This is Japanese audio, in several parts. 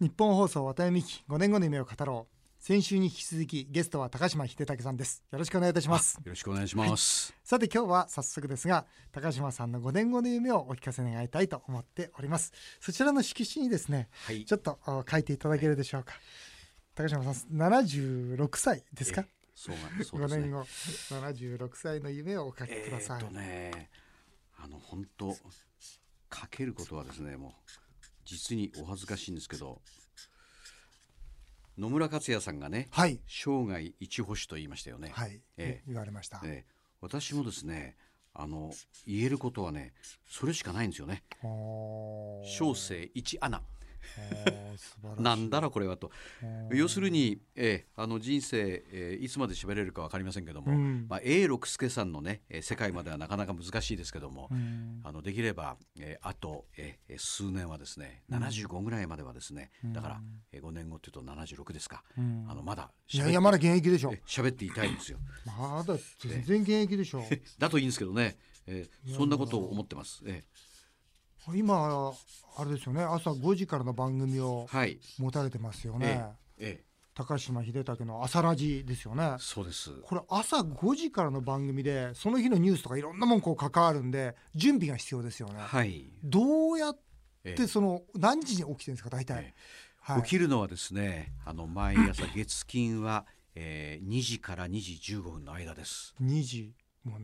日本放送渡辺美希5年後の夢を語ろう。先週に引き続きゲストは高島秀武さんです。よろしくお願いいたします。よろしくお願いします、さて今日は早速ですが高島さんの5年後の夢をお聞かせ願いたいと思っております。そちらの色紙にですねはい。ちょっとあ書いていただけるでしょうか、高島さん76歳ですか、そうがそう5ですね。年後76歳の夢をお書きください、えーっとねあの本当かけることはですねもう実にお恥ずかしいんですけど野村克也さんがねはい。生涯一星と言いましたよね、はい、え言われました、えー私もですねあの言えることはねそれしかないんですよね。小生一穴おー。素晴らしいなんだろうこれはと。要するに、えーあの人生、えーいつまで喋れるか分かりませんけども、うん。まあ、永六輔さんのね、えー世界まではなかなか難しいですけども、うん。あのできれば、えーあと、えー数年はですね75ぐらいまではですね、だから、えー5年後っていうと76ですか、うん。あのまだいやいやまだ現役でしょ。え喋っていたいんですよ。まだ全然現役でしょ。だといいんですけどね、えーそんなことを思ってます、え今あれですよね。朝5時からの番組を持たれてますよえねーえ。高島秀武の朝ラジですよね。ーそうです。これ朝5時からの番組でその日のニュースとかいろんなもんこう関わるんで準備が必要ですよね。はい、どうやっえてその何時に起きてるんですか大体、えはい。起きるのはですねあの毎朝月金は、えー2時から2時15分の間です。2時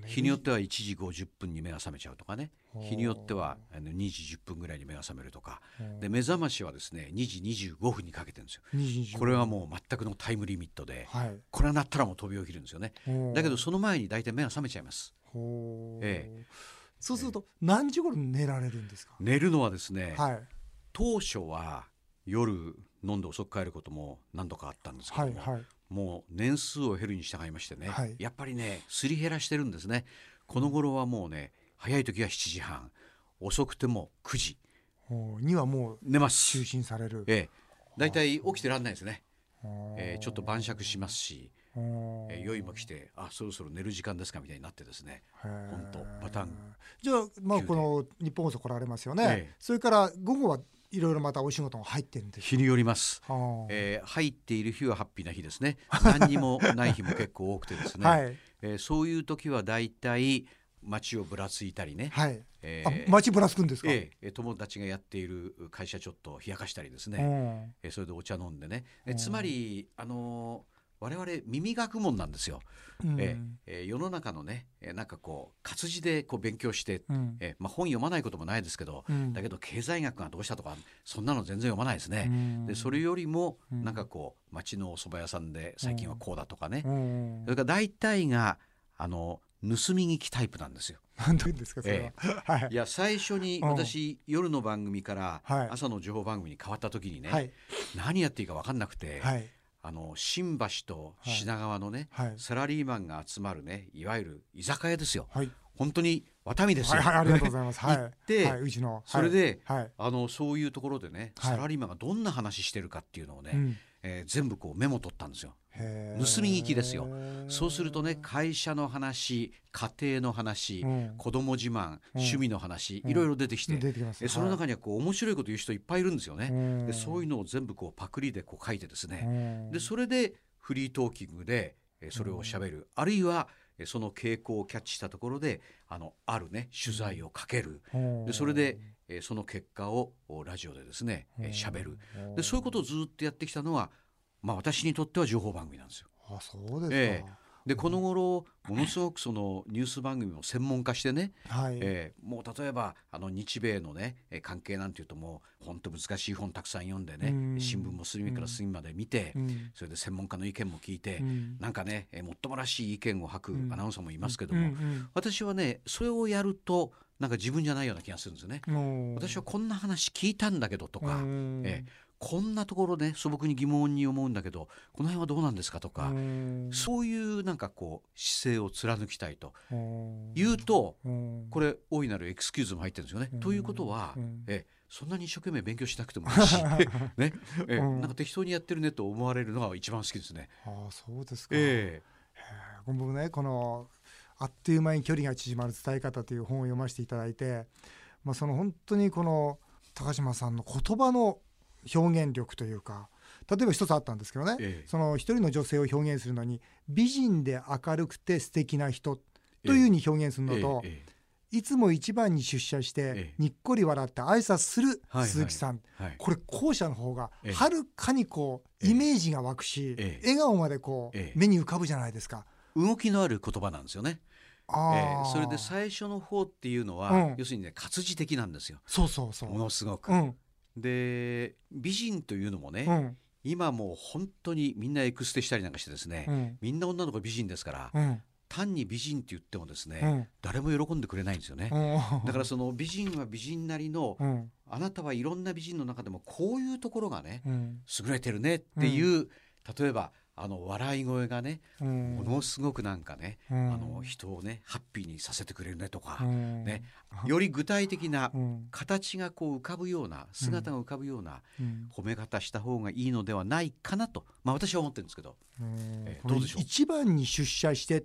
日によっては1時50分に目が覚めちゃうとかね。日によってはあの2時10分ぐらいに目が覚めるとか。う。んで目覚ましはですね2時25分にかけてるんですよ。2時これはもう全くのタイムリミットではい。これはなったらもう飛び起きるんですよね。だけどその前に大体目が覚めちゃいます。ほう。え。そうすると何時頃寝られるんですか、寝るのはですねはい。当初は夜飲んで遅く帰ることも何度かあったんですけども、はいはいもう年数を減るに従いましてね、はい。やっぱりねすり減らしてるんですね。この頃はもうね早い時は7時半遅くても9時。にはもう寝ます。就寝される、ええ。大体起きてらんないですね、えーちょっと晩酌しますし、酔いも来てあそろそろ寝る時間ですかみたいになってですね。本当パターン。じゃあまあこの日本放送来られますよね、ええ。それから午後はいろいろまたお仕事が入ってるんです日によります、はあえー入っている日はハッピーな日ですね。何にもない日も結構多くてですね、はい。えーそういう時は大体街をぶらついたりね、はい、えあー街ぶらつくんですか、ええ友達がやっている会社ちょっと冷やかしたりですね、うん。えそれでお茶飲んでね、えうん。つまりあのー我々耳学問なんですよ、うん。ええ世の中のね、えなんかこう活字でこう勉強して、うん。えまあ、本読まないこともないですけど、うん。だけど経済学がどうしたとかそんなの全然読まないですね。うん。でそれよりもうん。なんかこう町のお蕎麦屋さんで最近はこうだとかね、うん。それから大体があの盗み聞きタイプなんですよ。なんて言うんですかそれは、はい。いや最初にうん。私、夜の番組からはい。朝の情報番組に変わった時にね、はい。何やっていいか分かんなくて、はいあの新橋と品川のね、はい。サラリーマンが集まるねいわゆる居酒屋ですよ。はい本当にワタミですよ。はいはいありがとうございます。はい。行ってはい、うちの。それで、あのそういうところでね、はい。サラリーマンがどんな話してるかっていうのをね、うん。えー全部こうメモ取ったんですよ。盗み聞きですよ。そうするとね会社の話家庭の話、うん。子供自慢、うん。趣味の話、うん。いろいろ出てきて、出てきます。えその中にはこう面白いこと言う人いっぱいいるんですよね。うん。でそういうのを全部こうパクリでこう書いてですね、うん。でそれでフリートーキングでえそれをしゃべる、あるいはえその傾向をキャッチしたところであのあるね取材をかける、でそれでえその結果をおラジオでですねえしゃべるでそういうことをずっとやってきたのは、まあ、私にとっては情報番組なんですよ。あそうですか、えでこの頃ものすごくそのニュース番組も専門化してね、はい、えーもう例えばあの日米のねえー関係なんていうともう本当難しい本たくさん読んでね、うん。新聞も隅から隅まで見て、うん。それで専門家の意見も聞いて、うん。なんかね、えーもっともらしい意見を吐くうん。アナウンサーもいますけども、私はねそれをやるとなんか自分じゃないような気がするんですよね。うん私はこんな話聞いたんだけどとか、うん。えーこんなところね素朴に疑問に思うんだけどこの辺はどうなんですかとか、うん。そういうなんかこう姿勢を貫きたいとうん。言うとうん。これ大いなるエクスキューズも入ってるんですよね。うん。ということは、うん。えそんなに一生懸命勉強しなくてもいいし、ねえうん。なんか適当にやってるねと思われるのが一番好きですね。ああそうですか、え僕ねこの「あっという間に距離が縮まる伝え方」という本を読ませていただいて、まあ、その本当にこの高島さんの言葉の表現力というか例えば一つあったんですけどね、ええ。その一人の女性を表現するのに美人で明るくて素敵な人というふうに表現するのと、ええいつも一番に出社してええ。にっこり笑って挨拶するはい鈴木さん、はい。これ後者の方がええ。はるかにこうええイメージが湧くし、ええ。笑顔までこうええ。目に浮かぶじゃないですか。動きのある言葉なんですよね。あえーえ。それで最初の方っていうのは、うん。要するにね活字的なんですよ。そうそうそう。ものすごく。うんで美人というのもね、うん。今もう本当にみんなエクステしたりなんかしてですね、うん。みんな女の子美人ですから、うん。単に美人って言ってもですね、うん。誰も喜んでくれないんですよね。うん。だからその美人は美人なりの、うん。あなたはいろんな美人の中でもこういうところがねうん。優れてるねっていう、例えばあの笑い声がねうん。ものすごくなんかね、うん。あの人をねハッピーにさせてくれるねとか、うん。ねより具体的なうん。形がこう浮かぶような姿が浮かぶようなうん。褒め方した方がいいのではないかなと、まあ、私は思ってるんですけど。うん。えこのどうでしょう？一番に出社して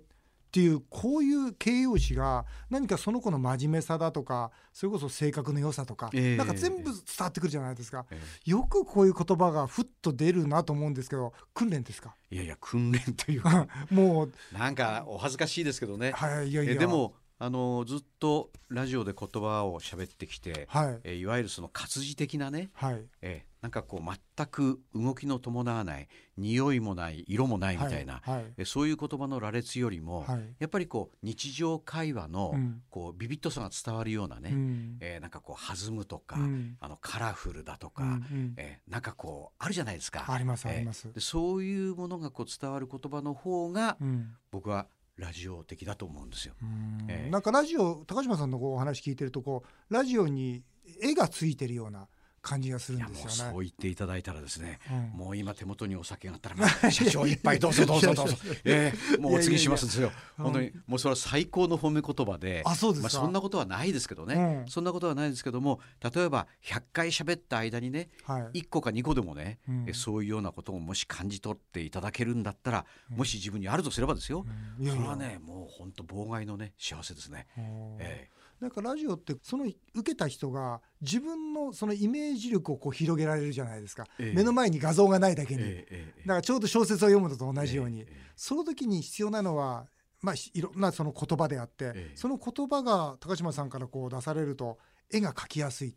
っていうこういう形容詞が何かその子の真面目さだとかそれこそ性格の良さとか、ええ。なんか全部伝わってくるじゃないですか、えよくこういう言葉がふっと出るなと思うんですけど訓練ですか？えいやいや訓練というか もうなんかお恥ずかしいですけどね、はいいやいや。えでもあのずっとラジオで言葉を喋ってきて、はい。えいわゆるその活字的なね、はい。えなんかこう全く動きの伴わない匂いもない色もないみたいな、はいえそういう言葉の羅列よりも、はい。やっぱりこう日常会話のうん。こうビビッとさが伝わるようなね、うん。えーなんかこう弾むとか、うん。あのカラフルだとか、うんうん。えーなんかこうあるじゃないですか。ありますあえーります、でそういうものがこう伝わる言葉の方が、うん。僕はラジオ的だと思うんですよ。うん。ええなんかラジオ高島さんのこうお話聞いてるとこうラジオに絵がついてるような感じがするんですよね。そう言っていただいたらですね、うん。もう今手元にお酒があったら、まあ 社長一杯どうぞどうぞどうぞ、ええもうお継ぎしますんですよ。うん。本当にもうそれは最高の褒め言葉で、あそうですか、まあそんなことはないですけどね、うん。そんなことはないですけども、例えば100回喋った間にね、はい。1個か2個でもね、うん。えそういうようなことをもし感じ取っていただけるんだったら、もし自分にあるとすればですよ、それはねもう本当妨害のね幸せですね。う。んえなんかラジオってその受けた人が自分のそのイメージ力をこう広げられるじゃないですか、ええ。目の前に画像がないだけに、えだからちょうど小説を読むのと同じように、その時に必要なのは、まあ、いろんなその言葉であって、ええ。その言葉が高島さんからこう出されると絵が描きやすい。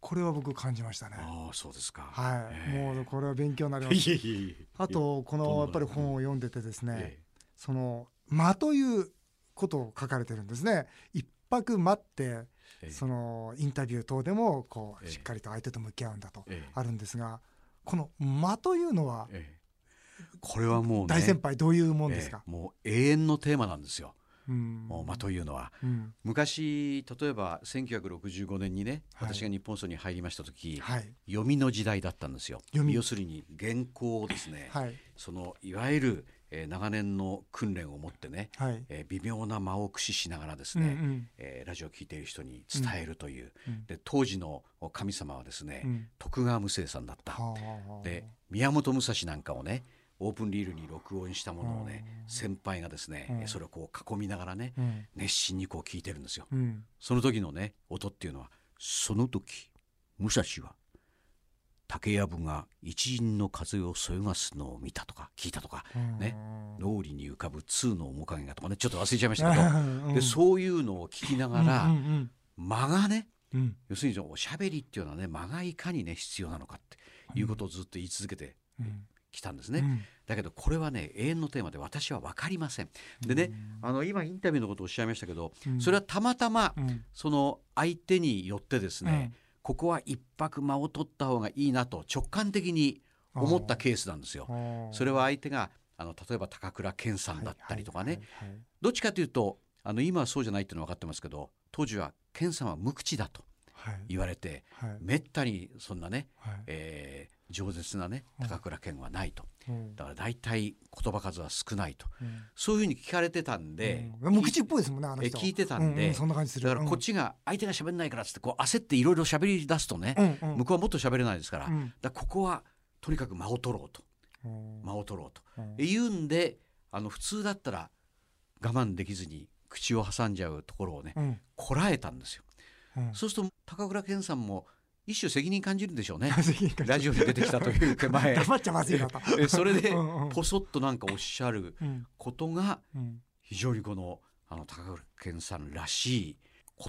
これは僕感じましたね。ああそうですか。はい、ええ。もうこれは勉強になります。あとこのやっぱり本を読んでてですね、え。その間ということを書かれてるんですね。一泊待ってそのインタビュー等でもこうええ。しっかりと相手と向き合うんだとええ。あるんですが、この間というのはええ。これはもうね大先輩どういうもんですか？え。え。もう永遠のテーマなんですよ。うん。もう間というのは。うん。昔例えば1965年にねはい。私が日本層に入りました時、はい。読みの時代だったんですよ。読み。要するに原稿をですね、はい。そのいわゆる、えー長年の訓練を持ってね、はい。えー微妙な間を駆使しながらですうんうね、ん。えーラジオを聞いている人に伝えるという、うん。で当時の神様はですね、うん。徳川無生さんだった。はあで宮本武蔵なんかをねオープンリールに録音したものをねうん。先輩がですね、うん。それをこう囲みながらねうん。熱心にこう聞いてるんですよ。うん。その時のね音っていうのはその時武蔵は竹やぶが一陣の風をそよがすのを見たとか聞いたとかね。脳裏に浮かぶ通の面影がとかね。ちょっと忘れちゃいましたけど、でそういうのを聞きながら、うんうん間がねうん。うん要するにおしゃべりっていうのはね間がいかにね必要なのかっていうことをずっと言い続けてうん。きたんですね。うん。だけどこれはね永遠のテーマで私は分かりません。でね、あの今インタビューのことをおっしゃいましたけど、うん。それはたまたまうん。その相手によってですね、ここは一泊間を取った方がいいなと直感的に思ったケースなんですよ。うんそれは相手があの例えば高倉健さんだったりとかね、はいはい。どっちかというとあの今はそうじゃないっていうのは分かってますけど当時は健さんは無口だとはい。言われてはい。めったにそんなね、はい。えー饒舌なねうん。高倉健はないと。うん。だから大体言葉数は少ないと。うん。そういうふうに聞かれてたんで、うん。無口っぽいですもんねあの人。え聞いてたんでうんな感じする。だからこっちが相手が喋んないからっつってこう焦っていろいろ喋り出すとね、うんうん。向こうはもっと喋れないですから,、うん。だここはとにかく間を取ろうと。うん。間を取ろうと、うん。え言うんであの普通だったら我慢できずに口を挟んじゃうところをね、うん。こらえたんですよ。うん。そうすると高倉健さんも一種責任感じるんでしょうね。ラジオに出てきたという手前。黙っちゃまずいなと。えそれでポソッとなんかおっしゃるうん。ことがうん。非常にこのあの高倉健さんらしい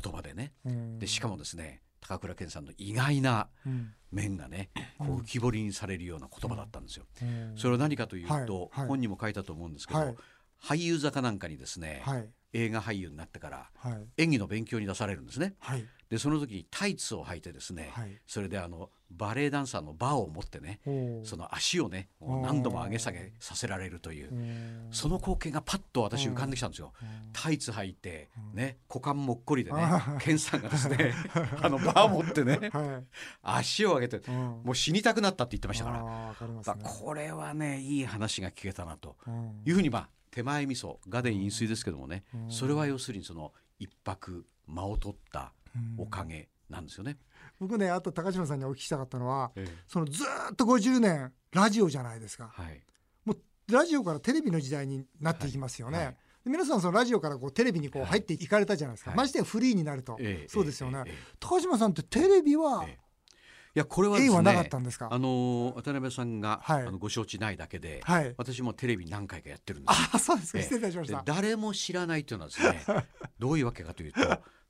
言葉でね。うん。でしかもですね高倉健さんの意外なうん。面がねこう浮き彫りにされるような言葉だったんですよ。うん。それは何かというと、本にも書いたと思うんですけど、はい。俳優座かなんかにですね、はい映画俳優になってからはい。演技の勉強に出されるんですね。はい。でその時にタイツを履いてですね、はい。それであのバレエダンサーのバーを持ってねその足をね何度も上げ下げさせられるといううんその光景がパッと私浮かんできたんですよ。タイツ履いてね股間もっこりでねあケンさんがですね あのバー持ってねはい。足を上げてうん。もう死にたくなったって言ってましたから。ね。これはねいい話が聞けたなとうん。いうふうにまあ手前味噌画伝飲水ですけどもねうんそれは要するにその一泊間を取ったうん。おかげなんですよね。僕ねあと高島さんにお聞きしたかったのはええ。そのずーっと50年ラジオじゃないですか。はい。ラジオからテレビの時代になっていきますよね、はい。はいで皆さんそのラジオからこうテレビにこうはい。入っていかれたじゃないですか、はい。ましてやフリーになると、ええ。そうですよね、高島さんってテレビはやこれはです縁はなかっねたんですか、あの渡辺さんが、はい。あのご承知ないだけで、はい。私もテレビ何回かやってるんですよ。あそうですか。ええ。失礼いたしましでた、誰も知らないというのはですね どういうわけかというと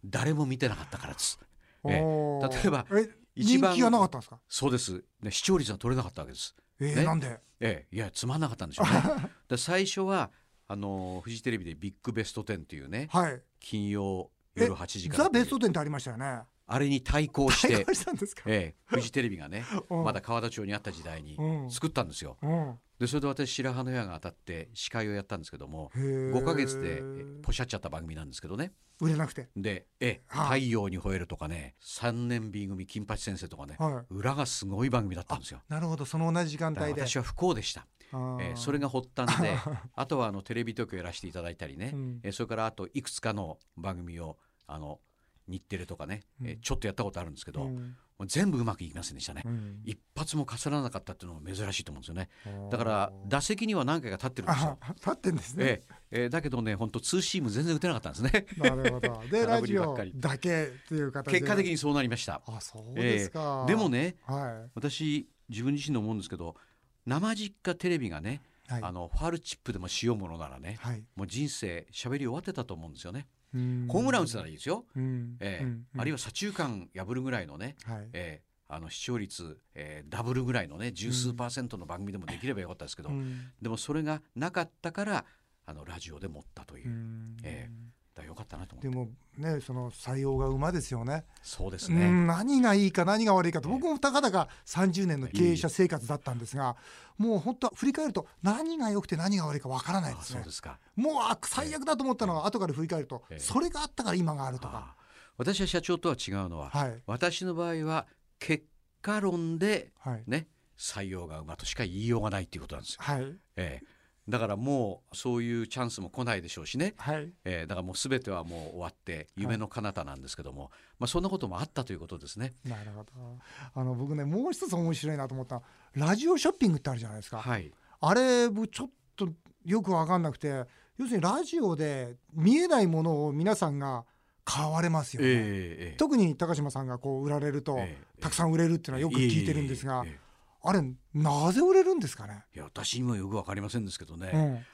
誰も見てなかったからです。え例えばえ一番人気がなかったんですか？そうです、ね、視聴率が取れなかったわけです。えーね。なんで？ええ、いやつまんなかったんでしょうね。で最初はあのフジテレビでビッグベスト10っていうねはい。金曜え夜8時からザ・ベスト10ってありましたよねあれに対抗して対抗したんですか、ええ、フジテレビがねうん。まだ川田町にあった時代にうん。作ったんですよ。うん。でそれで私白羽の矢が当たって司会をやったんですけどもへー。5ヶ月でえポシャっちゃった番組なんですけどね。売れなくて？で「えはあ太陽に吠える」とかね「3年 B 組金八先生」とかねはい。裏がすごい番組だったんですよ。なるほど。その同じ時間帯で。私は不幸でした、えーそれが発端で あとはあのテレビ東京やらせていただいたりね、うん。えーそれからあといくつかの番組をあの日テレとかね、えーちょっとやったことあるんですけど、うん。全部うまくいきませんでしたね、うん。一発もかすらなかったっていうのも珍しいと思うんですよね。だから打席には何回か立ってるんですよ。あ、立ってんですね、えええーだけどね本当ツーシーム全然打てなかったんですね。なるほど。で 空ラジオだけっていう形で。結果的にそうなりました。あそうですか、でもねは私自分自身で思うんですけど生実家テレビがね、いはい。あのファールチップでもしようものならねはい。もう人生喋り終わってたと思うんですよね、うんホームラン打つならいいですよ、うん。ええ。うん。あるいは左中間破るぐらいのね、はい。ええあの視聴率、えーダブルぐらいのね十数パーセントの番組でもできればよかったですけど、うん。でもそれがなかったからあのラジオで持ったという、うん。えよかったなと思って。でもねその採用が馬ですよね。そうですね、うん何がいいか何が悪いかとええ。僕もたかだか30年の経営者生活だったんですがもう本当振り返ると何が良くて何が悪いかわからないあですね。そうですか。もうあ最悪だと思ったのは後から振り返るとええ。それがあったから今があるとか。私は社長とは違うのは、はい。私の場合は結果論ではい。ね採用が馬としか言いようがないっていうことなんですよ、はい。ええだからもうそういうチャンスも来ないでしょうしね、はい。ええだからもう全てはもう終わって夢の彼方なんですけども、まあそんなこともあったということですね。なるほど。あの僕ねもう一つ面白いなと思ったラジオショッピングってあるじゃないですか、はい。あれ僕ちょっとよく分かんなくて要するにラジオで見えないものを皆さんが買われますよね、ええええ。特に高島さんがこう売られると、ええたくさん売れるっていうのはよく聞いてるんですが、えええええあれなぜ売れるんですかね、えいや私にもよくわかりませんですけどね、うん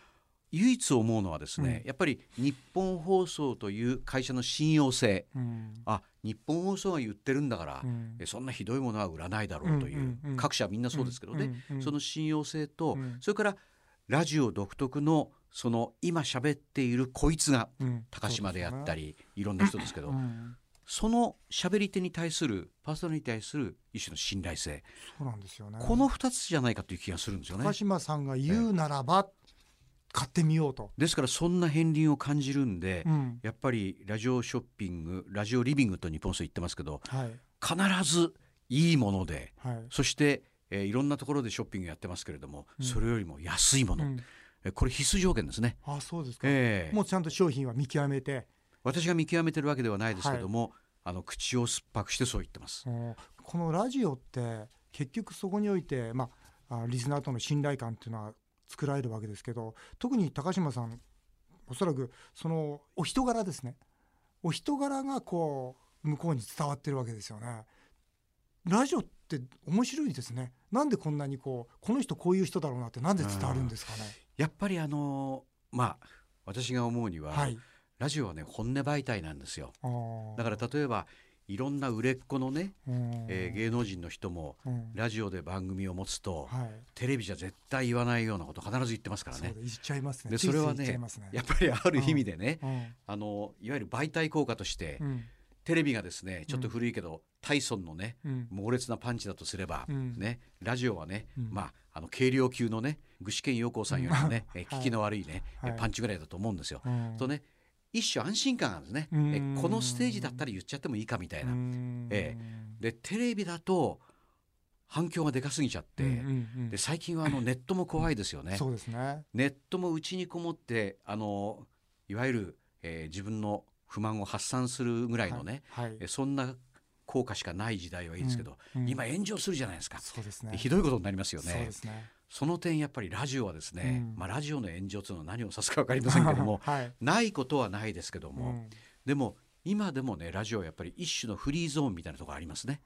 唯一思うのはですね、うん。やっぱり日本放送という会社の信用性。うん。あ日本放送が言ってるんだから、うん。えそんなひどいものは売らないだろうという、うんうんうん。各社みんなそうですけどね、うんうんその信用性と、うん。それからラジオ独特のその今喋っているこいつがうん。高島であったり、いろんな人ですけど、うんその喋り手に対するパーソナリティに対する一種の信頼性、そうなんですよね。この2つじゃないかという気がするんですよね。高。島さんが言うならば、買ってみようと、ですからそんな片鱗を感じるんで、うん。やっぱりラジオショッピングラジオリビングと日本放送言ってますけどはい。必ずいいものではい。そして、えーいろんなところでショッピングやってますけれども、うん。それよりも安いもの、うん。えこれ必須条件ですね。あそうですか、ええ。もうちゃんと商品は見極めて、私が見極めてるわけではないですけども、あの口を酸っぱくしてそう言ってます。うんこのラジオって結局そこにおいて、まあ、あリスナーとの信頼感っていうのは作られるわけですけど特に高島さんおそらくそのお人柄ですね。お人柄がこう向こうに伝わってるわけですよね。ラジオって面白いですね。なんでこんなにこうこの人こういう人だろうなってなんで伝わるんですかね、やっぱりあのまあ私が思うには、はいラジオはね本音媒体なんですよ。だから例えばいろんな売れっ子のね、うん。えー芸能人の人もうん。ラジオで番組を持つと、はい。テレビじゃ絶対言わないようなこと必ず言ってますからね。言っちゃいますね。でそれはねね。やっぱりある意味でね、うん。あのいわゆる媒体効果として、うん。テレビがですねちょっと古いけど、タイソンのねうん。猛烈なパンチだとすれば、うん。ねラジオはね、うん。まああの軽量級のね具志堅用高さんよりもね、えはい。聞きの悪いね、えはい。パンチぐらいだと思うんですよ。うん。とね一種安心感があるんですね、うん。えこのステージだったら言っちゃってもいいかみたいな。うん。えでテレビだと反響がでかすぎちゃって、うんうんうん。で最近はあの ネットも怖いですよね。そうですね。ネットもうちにこもってあのいわゆる、えー自分の不満を発散するぐらいのね、はいはい。えそんな効果しかない時代はいいですけど、うんうん。今炎上するじゃないですか、そうですね。ひどいことになりますよね。ねその点やっぱりラジオはですね、うん。まあ、ラジオの炎上というのは何を指すか分かりませんけども はい。ないことはないですけども、うん。でも今でもねラジオはやっぱり一種のフリーゾーンみたいなところありますね、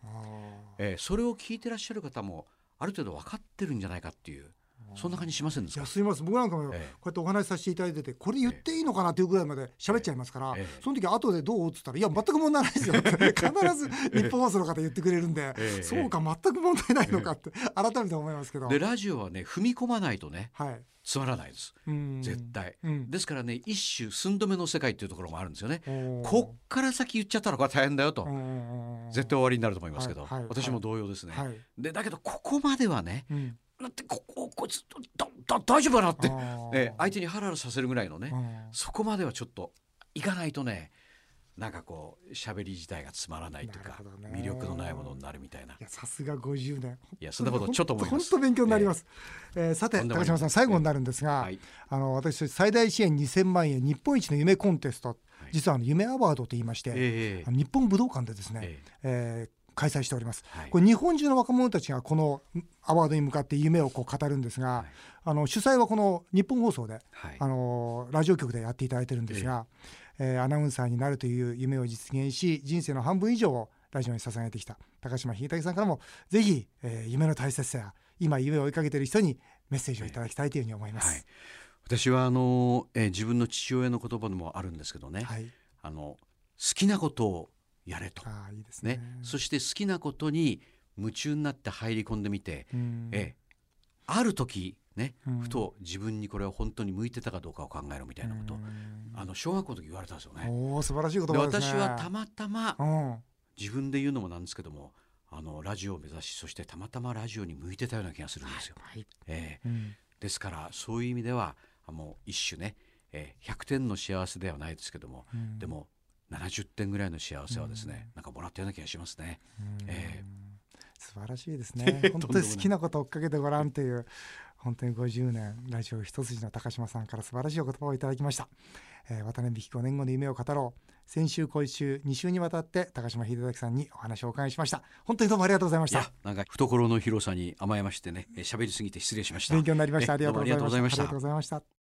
えーそれを聞いてらっしゃる方もある程度分かってるんじゃないかっていうそんな感じしませんでいすか？やすみません。僕なんかもこうええやってお話しさせていただいててこれ言っていいのかなっていうぐらいまで喋っちゃいますからええ。その時後でどう？っつったら「いや全く問題ないですよ」必ず日本放送の方言ってくれるんで。ええ。そうか全く問題ないのかって改めて思いますけど。でラジオはね踏み込まないとねはい。つまらないです。うん。絶対、うん。ですからね一種寸止めの世界っていうところもあるんですよね。こっから先言っちゃったらこれは大変だよと、うん絶対終わりになると思いますけど、はい。はい。私も同様ですね、はい。でだけどここまではねうんだってこここいつだだ大丈夫かなって、え相手にハラハラさせるぐらいのね、うん。そこまではちょっといかないとねなんかこう喋り自体がつまらないというか、魅力のないものになるみたいな。いやさすが50年。いやそんなことちょっと思います。本当勉強になります、えーさてとんでもない。高島さん最後になるんですが、はい。あの私最大支援2000万円日本一の夢コンテスト、い。実はあの夢アワードと言いまして、ええ。あの日本武道館でですね、え。えー開催しております、はい。これ日本中の若者たちがこのアワードに向かって夢をこう語るんですが、はい。あの主催はこの日本放送で、はい。あのラジオ局でやっていただいてるんですが、えーアナウンサーになるという夢を実現し人生の半分以上をラジオに捧げてきた高島秀武さんからもぜひ、えー夢の大切さや今夢を追いかけている人にメッセージをいただきたいというふうに思います。はい、私はあの、えー自分の父親の言葉でもあるんですけどね、はい、あの好きなことをやれと、ああいいですね。ね、そして好きなことに夢中になって入り込んでみて、うん。えーある時ね、うん。ふと自分にこれは本当に向いてたかどうかを考えろみたいなこと、うん。あの小学校の時言われたんですよね。おお素晴らしい言で葉ですね。私はたまたまうん。自分で言うのもなんですけどもあのラジオを目指しそしてたまたまラジオに向いてたような気がするんですよ。はい。えーうん。ですからそういう意味ではあもう一種ね、えー100点の幸せではないですけども、うん。でも70点ぐらいの幸せはですね、なんかもらったような気がしますね。うんえ素晴らしいですね。本当に好きなことを追っかけてごらんという本当に50年ラジオ一筋の高島さんから素晴らしいお言葉をいただきました。えー、渡辺美希5年後の夢を語ろう。先週今週2週にわたって高島秀明さんにお話をお伺いしました。本当にどうもありがとうございました。なんか懐の広さに甘えましてねえー喋りすぎて失礼しました。勉強になりました。ありがとうございましたありがとうございました。